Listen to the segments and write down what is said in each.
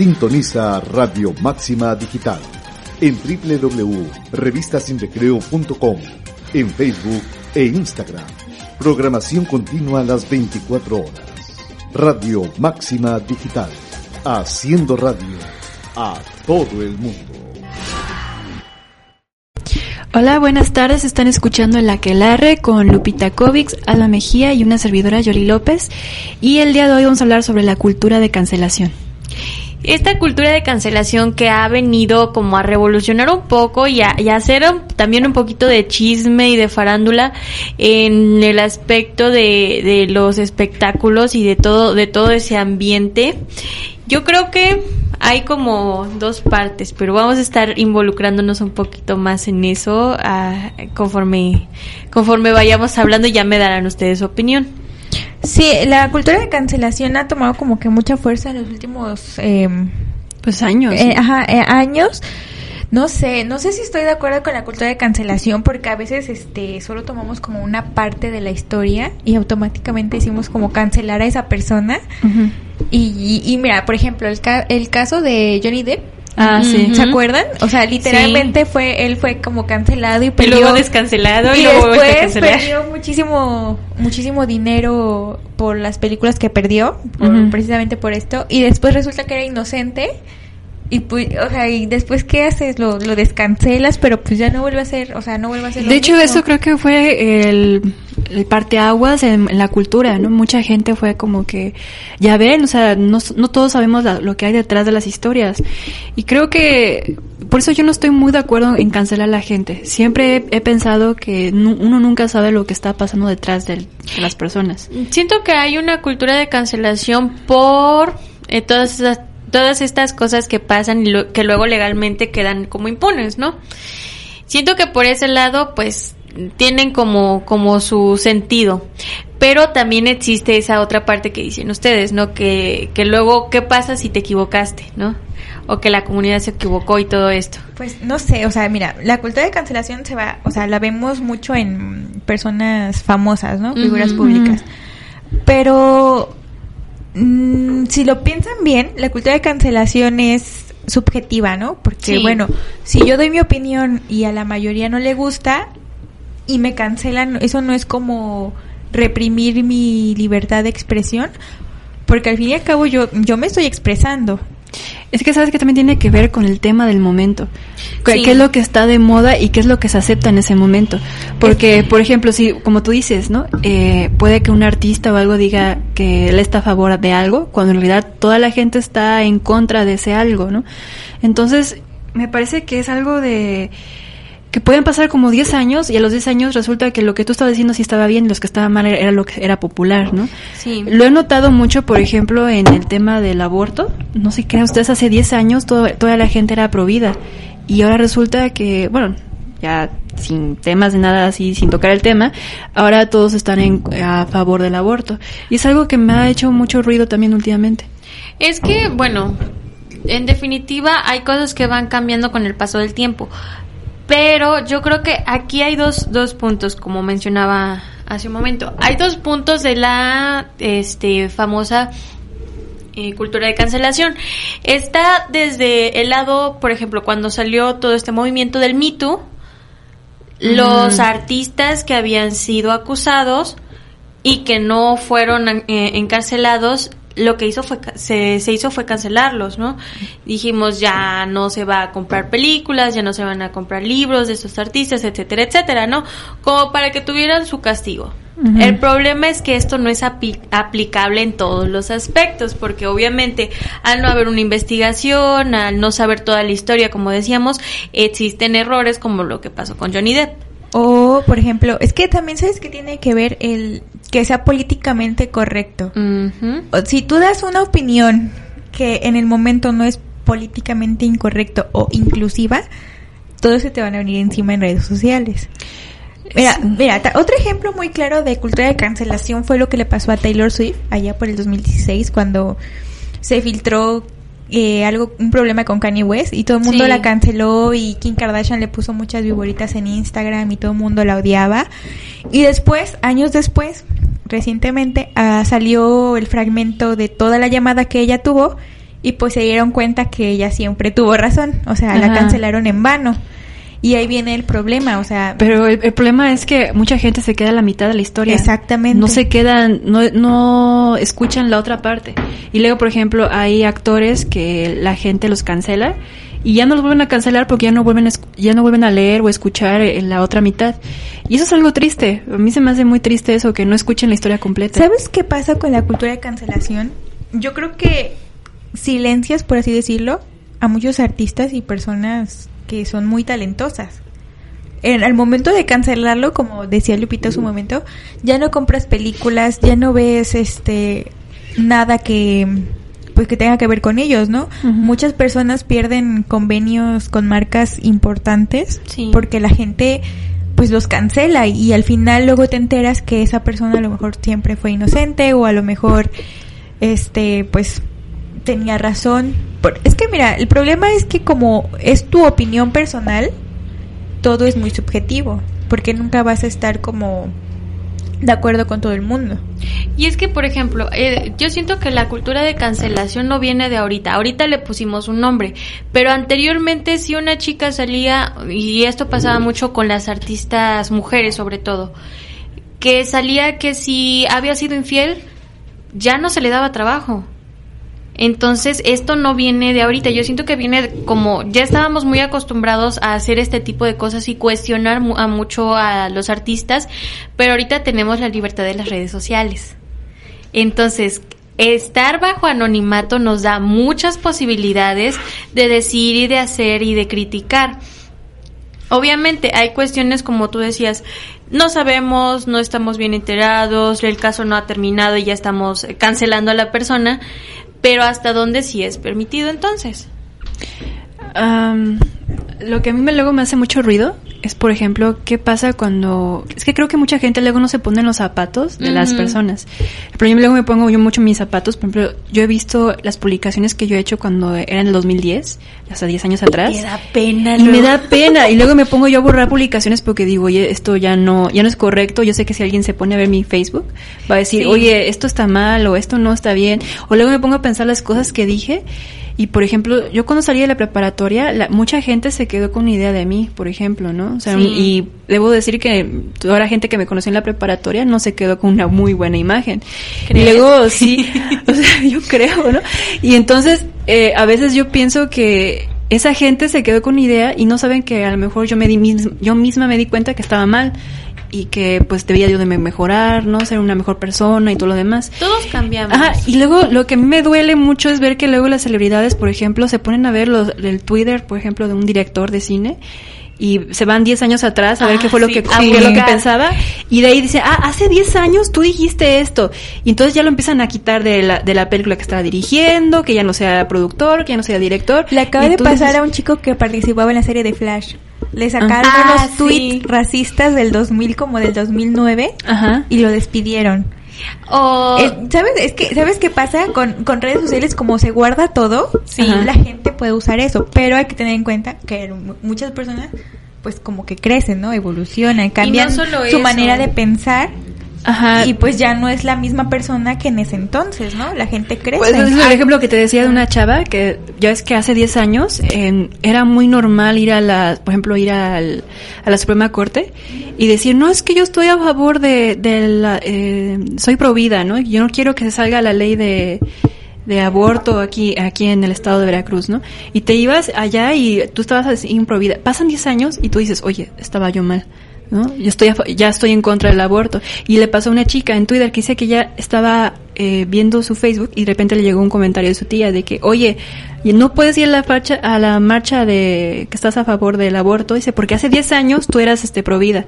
Sintoniza Radio Máxima Digital en www.revistasindecreo.com, en Facebook e Instagram. Programación continua a las 24 horas. Radio Máxima Digital, haciendo radio a todo el mundo. Hola, buenas tardes. Están escuchando El Aquelarre con Lupita Kovics, Alma Mejía y una servidora Yoli López. Y el día de hoy vamos a hablar sobre la cultura de cancelación esta cultura de cancelación que ha venido como a revolucionar un poco y a, hacer también un poquito de chisme y de farándula en el aspecto de, los espectáculos y de todo, de todo ese ambiente. Yo creo que hay como dos partes, pero vamos a estar involucrándonos un poquito más en eso ah, conforme, conforme vayamos hablando ya me darán ustedes su opinión. Sí, la cultura de cancelación ha tomado como que mucha fuerza en los últimos em, pues años. Eh, ajá, eh, años. No sé, no sé si estoy de acuerdo con la cultura de cancelación porque a veces este solo tomamos como una parte de la historia y automáticamente decimos como cancelar a esa persona. y, y, mira, por ejemplo, el, el caso de Johnny Depp Ah, sí. ¿Se acuerdan? O sea, literalmente fue él fue como cancelado y perdió. Y luego descancelado y, luego después perdió muchísimo muchísimo dinero por las películas que perdió, precisamente por esto. Y después resulta que era inocente y pues, o sea, y después qué haces, lo, lo descancelas, pero pues ya no vuelve a ser, o sea, no vuelve a ser. De hecho, eso creo que fue el, el parteaguas en, en, la cultura, ¿no? Mucha gente fue como que, ya ven, o sea, no, todos sabemos lo que hay detrás de las historias. Y creo que, por eso yo no estoy muy de acuerdo en cancelar a la gente. Siempre he, pensado que uno nunca sabe lo que está pasando detrás de, las personas. Siento que hay una cultura de cancelación por eh, todas todas estas cosas que pasan y que luego legalmente quedan como impunes, ¿no? Siento que por ese lado, pues, tienen como, como su sentido. Pero también existe esa otra parte que dicen ustedes, ¿no? Que, que luego, ¿qué pasa si te equivocaste, ¿no? O que la comunidad se equivocó y todo esto. Pues no sé, o sea, mira, la cultura de cancelación se va, o sea, la vemos mucho en personas famosas, ¿no? Figuras públicas. Pero Mm, si lo piensan bien, la cultura de cancelación es subjetiva, ¿no? Porque, bueno, si yo doy mi opinión y a la mayoría no le gusta y me cancelan, eso no es como reprimir mi libertad de expresión, porque al fin y al cabo yo, yo me estoy expresando. Es que sabes que también tiene que ver con el tema del momento. ¿Qué es lo que está de moda y qué es lo que se acepta en ese momento? Porque, por ejemplo, si, como tú dices, ¿no? Eh, puede que un artista o algo diga que él está a favor de algo, cuando en realidad toda la gente está en contra de ese algo, ¿no? Entonces, me parece que es algo de que pueden pasar como 10 años y a los 10 años resulta que lo que tú estabas diciendo sí estaba bien y los que estaban mal era lo que era popular, ¿no? Sí. Lo he notado mucho, por ejemplo, en el tema del aborto. No sé, creen ustedes, hace 10 años toda la gente era provida y ahora resulta que, bueno, ya sin temas de nada así, sin tocar el tema, ahora todos están en, a favor del aborto. Y es algo que me ha hecho mucho ruido también últimamente. Es que, bueno, en definitiva hay cosas que van cambiando con el paso del tiempo. Pero yo creo que aquí hay dos, dos puntos, como mencionaba hace un momento. Hay dos puntos de la este, famosa eh, cultura de cancelación. Está desde el lado, por ejemplo, cuando salió todo este movimiento del mito los artistas que habían sido acusados y que no fueron eh, encarcelados lo que hizo fue se, se hizo fue cancelarlos, ¿no? Dijimos ya no se va a comprar películas, ya no se van a comprar libros de estos artistas, etcétera, etcétera, ¿no? Como para que tuvieran su castigo. El problema es que esto no es aplicable en todos los aspectos, porque obviamente al no haber una investigación, al no saber toda la historia, como decíamos, existen errores como lo que pasó con Johnny Depp. O, por ejemplo, es que también sabes que tiene que ver el que sea políticamente correcto. si tú das una opinión que en el momento no es políticamente incorrecto o inclusiva, todos se te van a venir encima en redes sociales. Mira, mira, otro ejemplo muy claro de cultura de cancelación fue lo que le pasó a Taylor Swift allá por el 2016 cuando se filtró eh, algo, un problema con Kanye West y todo el mundo la canceló y Kim Kardashian le puso muchas viboritas en Instagram y todo el mundo la odiaba. Y después, años después, recientemente, ah, salió el fragmento de toda la llamada que ella tuvo y pues se dieron cuenta que ella siempre tuvo razón, o sea, la cancelaron en vano. Y ahí viene el problema, o sea... Pero el, problema es que mucha gente se queda a la mitad de la historia. Exactamente. No se quedan, no, no escuchan la otra parte. Y luego, por ejemplo, hay actores que la gente los cancela y ya no los vuelven a cancelar porque ya no vuelven a, ya no vuelven a leer o escuchar en la otra mitad. Y eso es algo triste. A mí se me hace muy triste eso, que no escuchen la historia completa. ¿Sabes qué pasa con la cultura de cancelación? Yo creo que silencias, por así decirlo, a muchos artistas y personas que son muy talentosas. En el momento de cancelarlo, como decía Lupita en su momento, ya no compras películas, ya no ves este nada que pues que tenga que ver con ellos, ¿no? Muchas personas pierden convenios con marcas importantes porque la gente pues los cancela y al final luego te enteras que esa persona a lo mejor siempre fue inocente o a lo mejor este pues tenía razón. Es que mira, el problema es que como es tu opinión personal, todo es muy subjetivo, porque nunca vas a estar como de acuerdo con todo el mundo. Y es que, por ejemplo, eh, yo siento que la cultura de cancelación no viene de ahorita. Ahorita le pusimos un nombre, pero anteriormente si una chica salía, y esto pasaba mucho con las artistas mujeres sobre todo, que salía que si había sido infiel, ya no se le daba trabajo. Entonces, esto no viene de ahorita. Yo siento que viene como ya estábamos muy acostumbrados a hacer este tipo de cosas y cuestionar a mucho a los artistas, pero ahorita tenemos la libertad de las redes sociales. Entonces, estar bajo anonimato nos da muchas posibilidades de decir y de hacer y de criticar. Obviamente hay cuestiones como tú decías, no sabemos, no estamos bien enterados, el caso no ha terminado y ya estamos cancelando a la persona, pero hasta dónde sí es permitido entonces. Lo que a mí me, luego me hace mucho ruido es, por ejemplo, qué pasa cuando... Es que creo que mucha gente luego no se pone en los zapatos de las personas. Pero yo luego me pongo yo mucho mis zapatos. Por ejemplo, yo he visto las publicaciones que yo he hecho cuando era en el 2010, hasta 10 años atrás. Me da pena. Y me da pena. Y luego me pongo yo a borrar publicaciones porque digo, oye, esto ya no, ya no es correcto. Yo sé que si alguien se pone a ver mi Facebook, va a decir, oye, esto está mal o esto no está bien. O luego me pongo a pensar las cosas que dije y por ejemplo, yo cuando salí de la preparatoria, la, mucha gente se quedó con una idea de mí, por ejemplo, ¿no? O sea, y debo decir que toda la gente que me conoció en la preparatoria no se quedó con una muy buena imagen. Y luego, sí, o sea, yo creo, ¿no? Y entonces, eh, a veces yo pienso que esa gente se quedó con una idea y no saben que a lo mejor yo me di yo misma me di cuenta que estaba mal y que pues debía yo de mejorar, ¿no? Ser una mejor persona y todo lo demás. Todos cambiamos. Ajá, y luego lo que me duele mucho es ver que luego las celebridades, por ejemplo, se ponen a ver los, el Twitter, por ejemplo, de un director de cine y se van 10 años atrás a ver qué fue lo que, lo que pensaba y de ahí dice, ah, hace 10 años tú dijiste esto y entonces ya lo empiezan a quitar de la, de la película que estaba dirigiendo, que ya no sea productor, que ya no sea director. Le acaba de pasar a un chico que participaba en la serie de Flash. Le sacaron ah, unos tweets racistas del 2000 como del 2009 Ajá. y lo despidieron. Eh, ¿Sabes? Es que, ¿sabes qué pasa con, con redes sociales? Como se guarda todo, sí. la gente puede usar eso, pero hay que tener en cuenta que muchas personas pues como que crecen, ¿no? Evolucionan, cambian su manera de pensar Ajá. Y pues ya no es la misma persona que en ese entonces, ¿no? La gente crece. Pues es el ejemplo que te decía de una chava que ya es que hace 10 años era muy normal ir a la, por ejemplo, ir al, a la Suprema Corte y decir, no, es que yo estoy a favor de, de la, eh, soy provida, ¿no? Yo no quiero que se salga la ley de, de aborto aquí aquí en el estado de Veracruz, ¿no? Y te ibas allá y tú estabas así improvida. Pasan 10 años y tú dices, oye, estaba yo mal. ¿No? Yo estoy, ya estoy en contra del aborto. Y le pasó a una chica en Twitter que dice que ya estaba eh, viendo su Facebook y de repente le llegó un comentario de su tía de que, oye, no puedes ir a la, marcha, a la marcha de que estás a favor del aborto. Dice, porque hace 10 años tú eras este provida.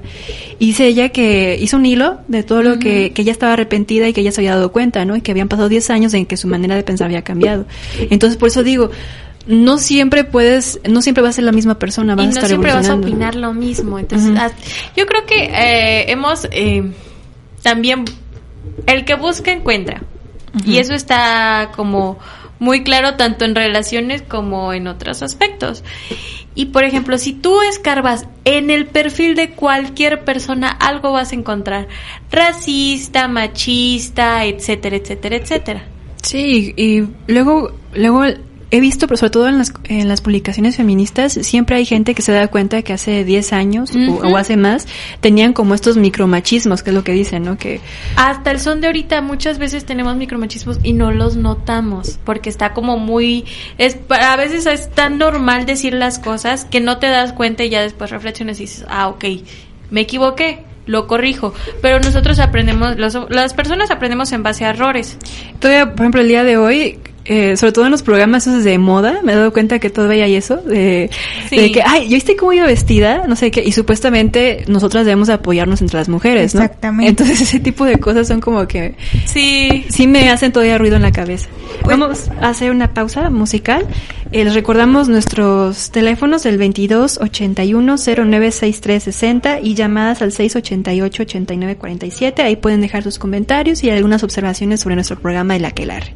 Y dice ella que hizo un hilo de todo lo que, que ella estaba arrepentida y que ella se había dado cuenta, ¿no? Y que habían pasado 10 años en que su manera de pensar había cambiado. Entonces, por eso digo, no siempre puedes, no siempre vas a ser la misma persona, vas y a estar siempre vas a opinar lo mismo. Entonces, yo creo que eh, hemos eh, también el que busca encuentra y eso está como muy claro tanto en relaciones como en otros aspectos. Y por ejemplo, si tú escarbas en el perfil de cualquier persona, algo vas a encontrar. Racista, machista, etcétera, etcétera, etcétera. Sí, y luego, luego he visto, pero sobre todo en las, en las publicaciones feministas, siempre hay gente que se da cuenta que hace 10 años o, hace más tenían como estos micromachismos, que es lo que dicen, ¿no? Que hasta el son de ahorita muchas veces tenemos micromachismos y no los notamos porque está como muy es a veces es tan normal decir las cosas que no te das cuenta y ya después reflexiones y dices, "Ah, ok, me equivoqué." lo corrijo. Pero nosotros aprendemos, las personas aprendemos en base a errores. Todavía, por ejemplo, el día de hoy, eh, sobre todo en los programas esos de moda, me he dado cuenta que todavía hay eso, de, que, ay, yo estoy como iba vestida, no sé qué, y supuestamente nosotras debemos apoyarnos entre las mujeres, ¿no? Exactamente. Entonces ese tipo de cosas son como que... Sí. Sí me hacen todavía ruido en la cabeza. Vamos a hacer una pausa musical. Eh, les recordamos nuestros teléfonos, el 22 81 0963 60 y llamadas al 688 89 47. Ahí pueden dejar sus comentarios y algunas observaciones sobre nuestro programa El Aquelarre.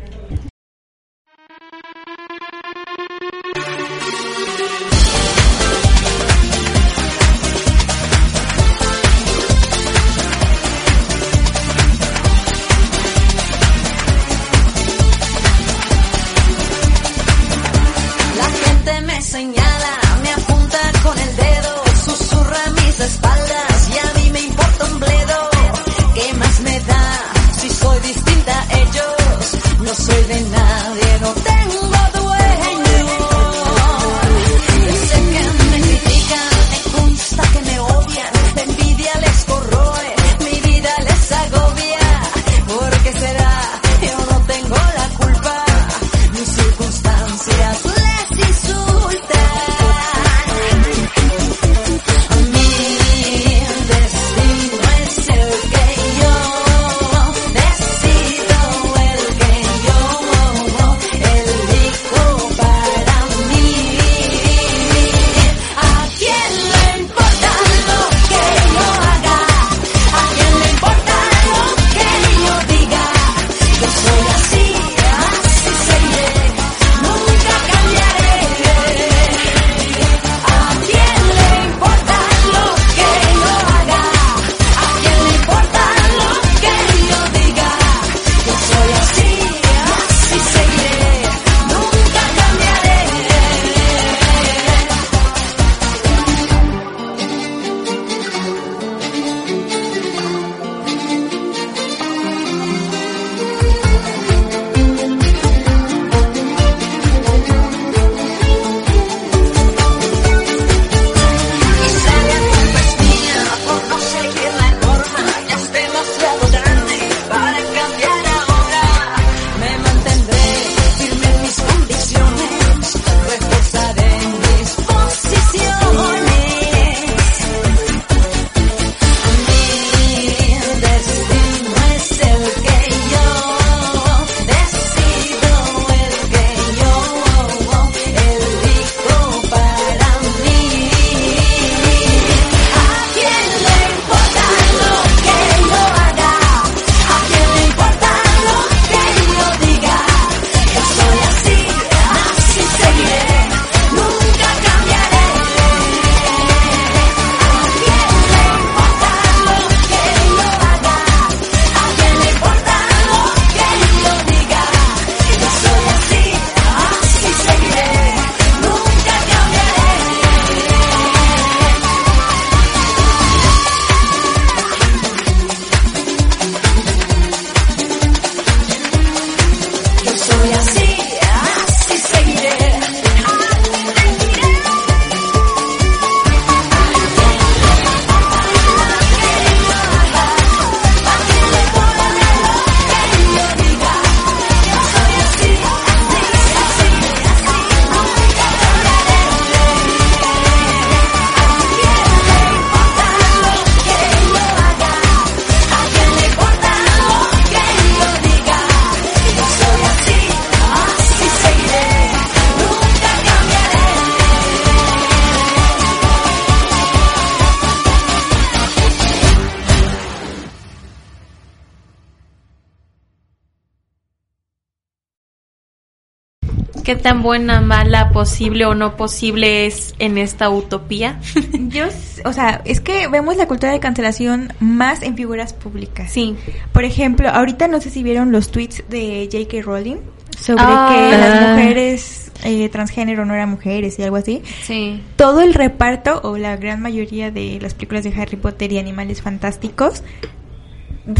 Qué tan buena, mala, posible o no posible es en esta utopía? Yo, o sea, es que vemos la cultura de cancelación más en figuras públicas. Sí. Por ejemplo, ahorita no sé si vieron los tweets de J.K. Rowling sobre Ah. que las mujeres eh, transgénero no eran mujeres y algo así. Sí. Todo el reparto o la gran mayoría de las películas de Harry Potter y Animales Fantásticos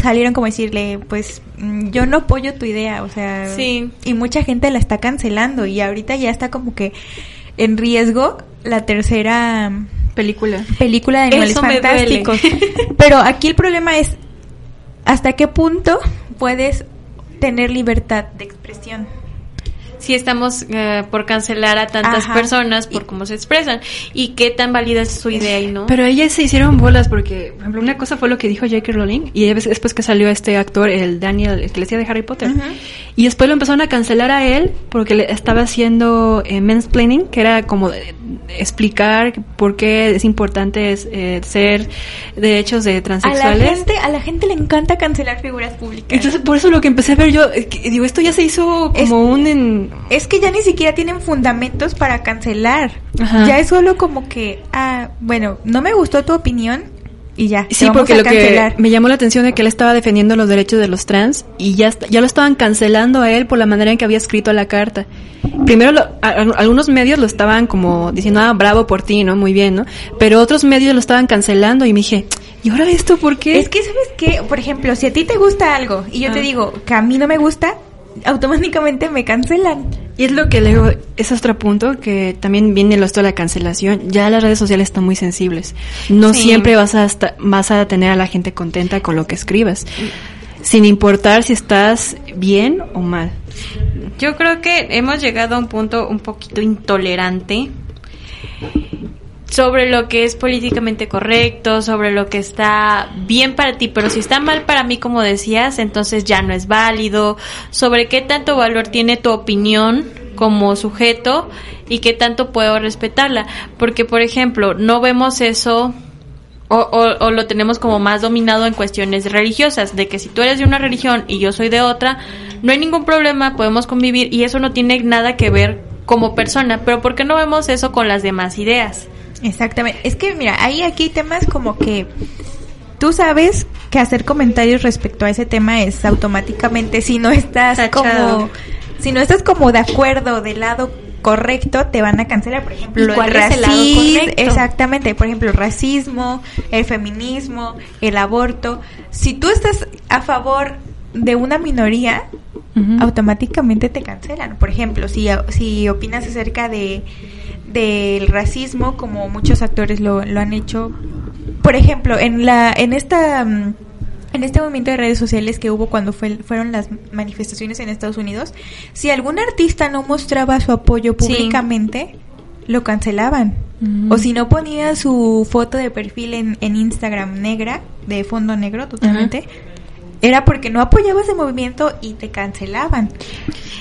salieron como decirle, pues mm, yo no apoyo tu idea, o sea, Sí. y mucha gente la está cancelando y ahorita ya está como que en riesgo la tercera Película. película de Animales Eso. Fantásticos. Pero aquí el problema es hasta qué punto puedes tener libertad de expresión. Sí estamos eh, por cancelar a tantas Ajá. personas por cómo se expresan y qué tan válida es su idea y no. Pero ellas se hicieron bolas porque, por ejemplo, una cosa fue lo que dijo J.K. Rowling y después que salió este actor, el Daniel, el que le hacía de Harry Potter. Y después lo empezaron a cancelar a él porque le estaba haciendo eh, mansplaining, que era como explicar por qué es importante es, eh, ser derechos de A la transexuales. gente, a la gente le encanta cancelar figuras públicas. Entonces, por eso lo que empecé a ver yo, eh, digo, esto ya se hizo como Es- un... en- es que ya ni siquiera tienen fundamentos para cancelar. Ajá. Ya es solo como que, ah, bueno, no me gustó tu opinión y ya. Sí, vamos porque a lo cancelar. que me llamó la atención es que él estaba defendiendo los derechos de los trans y ya, ya lo estaban cancelando a él por la manera en que había escrito la carta. Primero, lo- a- a- algunos medios lo estaban como diciendo, ah, bravo por ti, ¿no? Muy bien, ¿no? Pero otros medios lo estaban cancelando y me dije, ¿y ahora esto por qué? Es que, ¿sabes qué? Por ejemplo, si a ti te gusta algo y yo Ah. te digo que a mí no me gusta, automáticamente me cancelan. Y es lo que luego, es otro punto que también viene lo esto de la cancelación. Ya las redes sociales están muy sensibles. No Sí. siempre vas a, esta- vas a tener a la gente contenta con lo que escribas. Sin importar si estás bien o mal. Yo creo que hemos llegado a un punto un poquito intolerante sobre lo que es políticamente correcto, sobre lo que está bien para ti, pero si está mal para mí, como decías, entonces ya no es válido, sobre qué tanto valor tiene tu opinión como sujeto y qué tanto puedo respetarla, porque por ejemplo, no vemos eso o, o- o lo tenemos como más dominado en cuestiones religiosas, de que si tú eres de una religión y yo soy de otra, no hay ningún problema, podemos convivir y eso no tiene nada que ver como persona, pero ¿por qué no vemos eso con las demás ideas? Exactamente. Es que, mira, ahí aquí hay temas como que tú sabes que hacer comentarios respecto a ese tema es automáticamente, si no estás Tachado. como, si no estás como de acuerdo del lado correcto, te van a cancelar, por ejemplo, ¿Y cuál el racismo, exactamente, por ejemplo, el racismo, el feminismo, el aborto. Si tú estás a favor de una minoría, automáticamente te cancelan. Por ejemplo, si, si opinas acerca de del racismo, como muchos actores lo, lo han hecho, por ejemplo, en la en esta mm, en este movimiento de redes sociales que hubo cuando fue, fueron las manifestaciones en Estados Unidos, si algún artista no mostraba su apoyo Sí. públicamente, lo cancelaban. Mm. O si no ponía su foto de perfil en, en Instagram negra, de fondo negro totalmente, era porque no apoyaba ese movimiento y te cancelaban.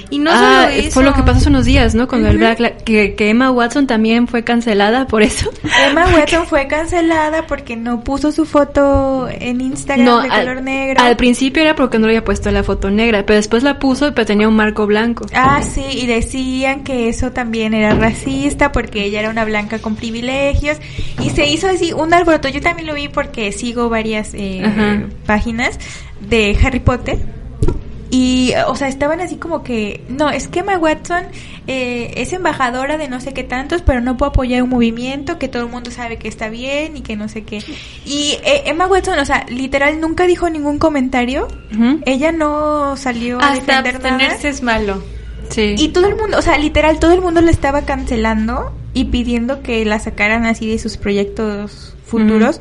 Y no ah, solo eso. fue lo que pasó hace unos días, ¿no? Con el. Black que, que Emma Watson también fue cancelada por eso. Emma Watson fue cancelada porque no puso su foto en Instagram de al, color negro. al principio era porque no le había puesto la foto negra, pero después la puso, pero tenía un marco blanco. Ah, sí, y decían que eso también era racista porque ella era una blanca con privilegios y se hizo así un alboroto. Yo también lo vi porque sigo varias eh, páginas de Harry Potter y, o sea, estaban así como que, no, es que Emma Watson eh, es embajadora de no sé qué tantos, pero no puede apoyar un movimiento que todo el mundo sabe que está bien y que no sé qué. Y eh, Emma Watson, o sea, literal nunca dijo ningún comentario. Ella no salió a defender nada. es malo. Sí. Y todo el mundo, o sea, literal, todo el mundo le estaba cancelando y pidiendo que la sacaran así de sus proyectos futuros.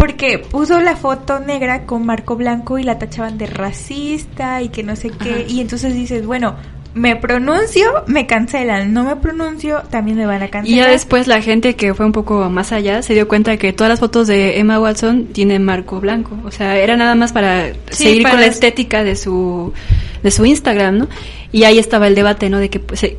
Porque puso la foto negra con marco blanco y la tachaban de racista y que no sé qué. Ajá. Y entonces dices, bueno, me pronuncio, me cancelan. No me pronuncio, también me van a Y cancelar. ya después la gente que fue un poco más allá se dio cuenta que todas las fotos de Emma Watson tienen marco blanco. O sea, era nada más para Sí, seguir para con la es- estética de su, de su Instagram, ¿no? Y ahí estaba el debate, ¿no? De que pues, eh,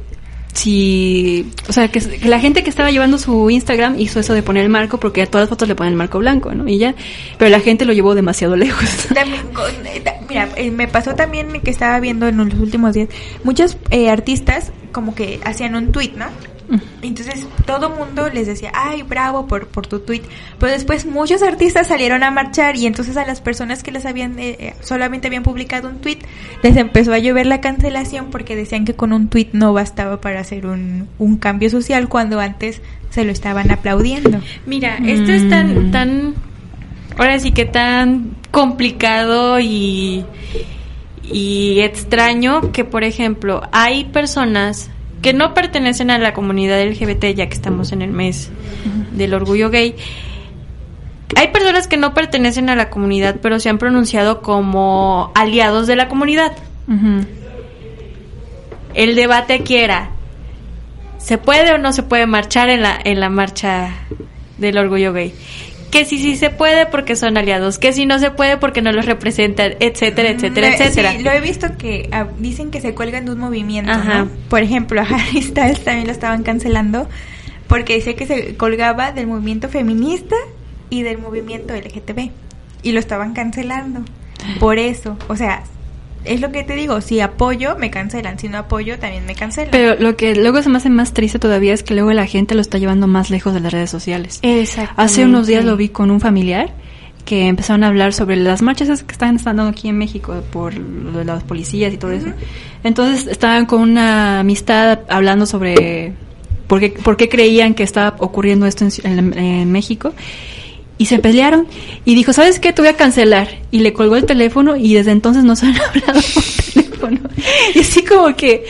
si, o sea, que, la gente que estaba llevando su Instagram hizo eso de poner el marco porque a todas las fotos le ponen el marco blanco, ¿no? Y ya, pero la gente lo llevó demasiado lejos. También eh, mira, eh, me pasó también que estaba viendo en los últimos días muchos eh, artistas como que hacían un tweet, ¿no? Entonces todo mundo les decía, ay, bravo por, por tu tweet. Pero después muchos artistas salieron a marchar y entonces a las personas que les habían, eh, eh, solamente habían publicado un tweet, les empezó a llover la cancelación porque decían que con un tweet no bastaba para hacer un, un cambio social cuando antes se lo estaban aplaudiendo. Mira, esto es tan, Mm. tan, ahora sí que tan complicado y, y extraño que, por ejemplo, hay personas que no pertenecen a la comunidad LGBT, ya que estamos en el mes del orgullo gay. Hay personas que no pertenecen a la comunidad, pero se han pronunciado como aliados de la comunidad. El debate aquí era, ¿se puede o no se puede marchar en la, en la marcha del orgullo gay? Que si sí se puede porque son aliados, que si no se puede porque no los representan, etcétera, etcétera, Mm, etcétera. Sí, lo he visto que ah, dicen que se cuelgan de un movimiento, Ajá. ¿no? Por ejemplo, a Harry Styles también lo estaban cancelando porque decía que se colgaba del movimiento feminista y del movimiento LGTB y lo estaban cancelando. Por eso, o sea, es lo que te digo, si apoyo me cancelan, si no apoyo también me cancelan. Pero lo que luego se me hace más triste todavía es que luego la gente lo está llevando más lejos de las redes sociales. Exacto. Hace unos días lo vi con un familiar que empezaron a hablar sobre las marchas que están estando aquí en México por las policías y todo eso. Entonces estaban con una amistad hablando sobre por qué, por qué creían que estaba ocurriendo esto en, en- en México. Y se pelearon y dijo, ¿sabes qué? Te voy a cancelar. Y le colgó el teléfono y desde entonces no se han hablado por teléfono. Y así como que,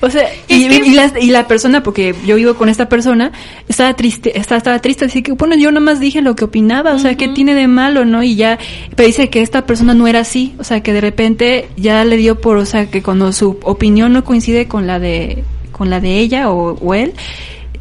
o sea, y, y la, y la persona, porque yo vivo con esta persona, estaba triste, estaba, estaba triste, así que bueno, yo nomás dije lo que opinaba, o sea, ¿qué tiene de malo, no? Y ya, pero dice que esta persona no era así, o sea, que de repente ya le dio por, o sea, que cuando su opinión no coincide con la de, con la de ella o, o él,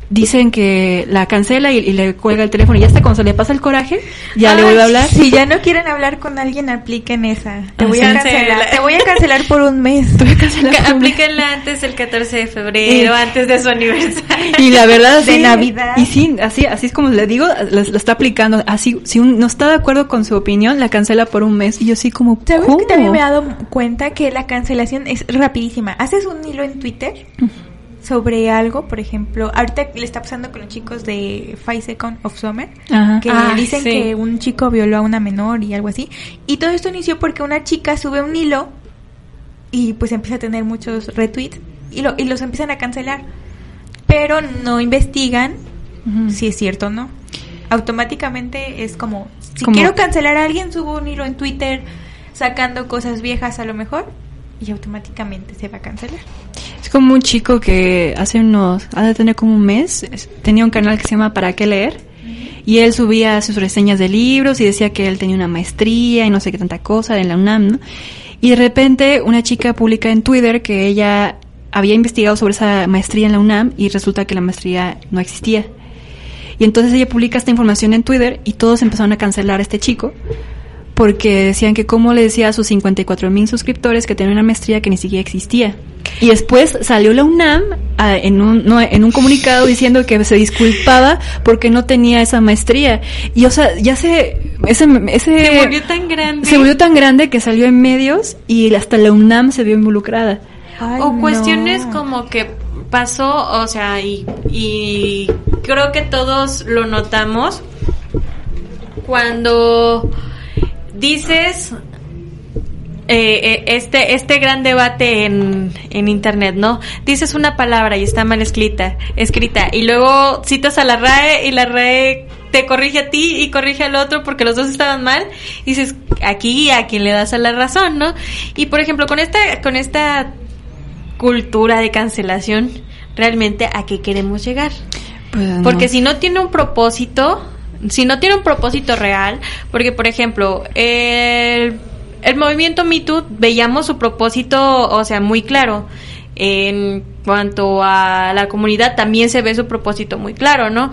dicen que la cancela y, y le cuelga el teléfono y ya hasta cuando se le pasa el coraje, ya le vuelve a hablar. Si ya no quieren hablar con alguien, apliquen esa. Te voy a cancelar. Cancela. Te voy a cancelar por un mes. Te voy a cancelar por un mes. Antes del 14 de febrero, Eh. antes de su aniversario. Y la verdad De sí, Navidad. Y sí, así, así es como le digo, lo, está aplicando. Así, si un, no está de acuerdo con su opinión, la cancela por un mes. Y yo sí como, ¿Sabes ¿cómo? que también me he dado cuenta que la cancelación es rapidísima? Haces un hilo en Twitter sobre algo, por ejemplo, ahorita le está pasando con los chicos de Five Seconds of Summer, Ajá. que Ay, dicen sí. que un chico violó a una menor y algo así. Y todo esto inició porque una chica sube un hilo y pues empieza a tener muchos retweets y, lo, y los empiezan a cancelar. Pero no investigan si es cierto o no. Automáticamente es como, si quiero cancelar a alguien, subo un hilo en Twitter sacando cosas viejas a lo mejor y automáticamente se va a cancelar. Es como un chico que hace unos, ha de tener como un mes, es- tenía un canal que se llama ¿Para qué leer? Y él subía sus reseñas de libros y decía que él tenía una maestría y no sé qué tanta cosa en la UNAM, ¿no? Y de repente una chica publica en Twitter que ella había investigado sobre esa maestría en la UNAM y resulta que la maestría no existía. Y entonces ella publica esta información en Twitter y todos empezaron a cancelar a este chico porque decían que cómo le decía a sus 54 mil suscriptores que tenía una maestría que ni siquiera existía. Y después salió la UNAM ah, en, un, no, en un comunicado diciendo que se disculpaba porque no tenía esa maestría. Y o sea, ya se... Ese, ese, Se volvió tan grande. se volvió tan grande que salió en medios y hasta la UNAM se vio involucrada. Ay, o cuestiones no. como que pasó, o sea, y, y creo que todos lo notamos cuando dices eh, eh, este este gran debate en, en internet, ¿no? Dices una palabra y está mal escrita, escrita y luego citas a la RAE y la RAE te corrige a ti y corrige al otro porque los dos estaban mal. Y dices, aquí a quien le das a la razón, ¿no? Y por ejemplo, con esta con esta cultura de cancelación, realmente a qué queremos llegar. Pues, no. Porque si no tiene un propósito, si no tiene un propósito real, porque por ejemplo, el, el movimiento Me Too veíamos su propósito, o sea, muy claro. En cuanto a la comunidad también se ve su propósito muy claro, ¿no?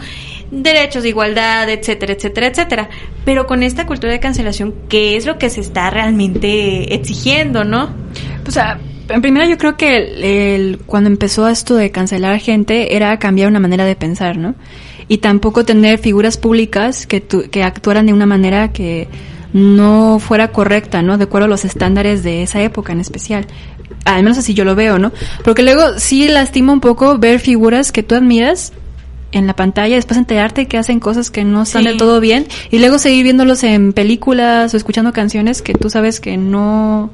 Derechos de igualdad, etcétera, etcétera, etcétera. Pero con esta cultura de cancelación, ¿qué es lo que se está realmente exigiendo, no? O sea, en primera yo creo que el- cuando empezó esto de cancelar gente era cambiar una manera de pensar, ¿no? Y tampoco tener figuras públicas que, tu- que actuaran de una manera que no fuera correcta, ¿no? De acuerdo a los estándares de esa época en especial. Al menos así yo lo veo, ¿no? Porque luego sí lastima un poco ver figuras que tú admiras en la pantalla, después enterarte que hacen cosas que no están del todo bien y luego seguir viéndolos en películas o escuchando canciones que tú sabes que no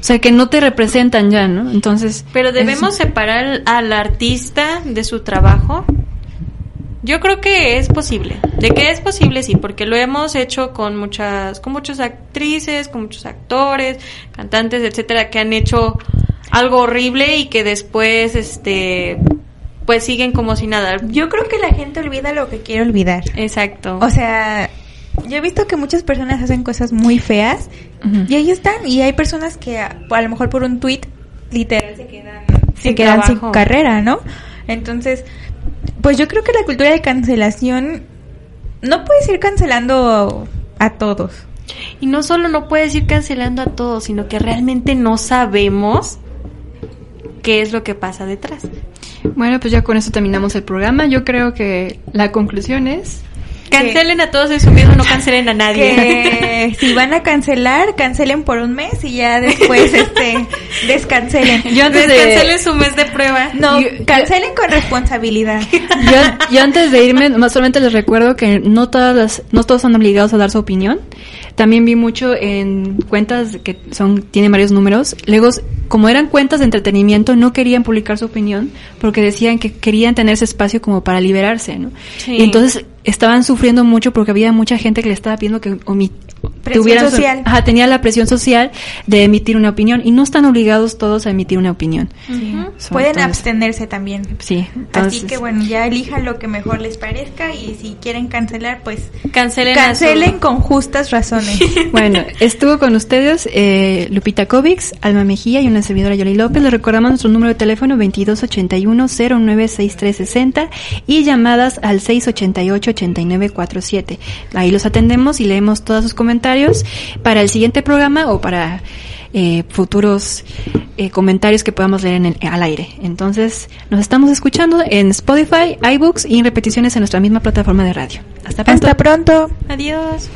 o sea, que no te representan ya, ¿no? Entonces... Pero debemos separar al artista de su trabajo. Yo creo que es posible. De que es posible, sí, porque lo hemos hecho con muchas, con muchas actrices, con muchos actores, cantantes, etcétera, que han hecho algo horrible y que después, este, pues siguen como si nada. Yo creo que la gente olvida lo que quiere olvidar. Exacto. O sea, yo he visto que muchas personas hacen cosas muy feas y ahí están. Y hay personas que a, lo mejor por un tweet literal se quedan, se quedan sin carrera, ¿no? Entonces, pues yo creo que la cultura de cancelación no puedes ir cancelando a todos. Y no solo no puedes ir cancelando a todos, sino que realmente no sabemos qué es lo que pasa detrás. Bueno, pues ya con eso terminamos el programa. Yo creo que la conclusión es Cancelen a todos en su mismo, no cancelen a nadie. si van a cancelar, cancelen por un mes y ya después este descancelen. Yo antes Descancelen su mes de prueba. No, cancelen con responsabilidad. Yo, antes de irme, más solamente les recuerdo que no todas las, no todos son obligados a dar su opinión. También vi mucho en cuentas que son, tienen varios números. Luego, como eran cuentas de entretenimiento, no querían publicar su opinión porque decían que querían tener ese espacio como para liberarse, ¿no? Y entonces estaban sufriendo mucho porque había mucha gente que le estaba pidiendo que presión social. Ajá, tenía la presión social de emitir una opinión y no están obligados todos a emitir una opinión. Pueden abstenerse también. Sí. Así que bueno, ya elijan lo que mejor les parezca y si quieren cancelar, pues cancelen, cancelen con justas razones. bueno, estuvo con ustedes eh, Lupita Kovics, Alma Mejía y una servidora Yoli López. Les recordamos nuestro número de teléfono 2281-096360 y llamadas al 688-8947. Ahí los atendemos y leemos todas sus comentarios para el siguiente programa o para eh, futuros eh, comentarios que podamos leer en el, al aire. Entonces, nos estamos escuchando en Spotify, iBooks y en repeticiones en nuestra misma plataforma de radio. Hasta pronto. Hasta pronto. Adiós.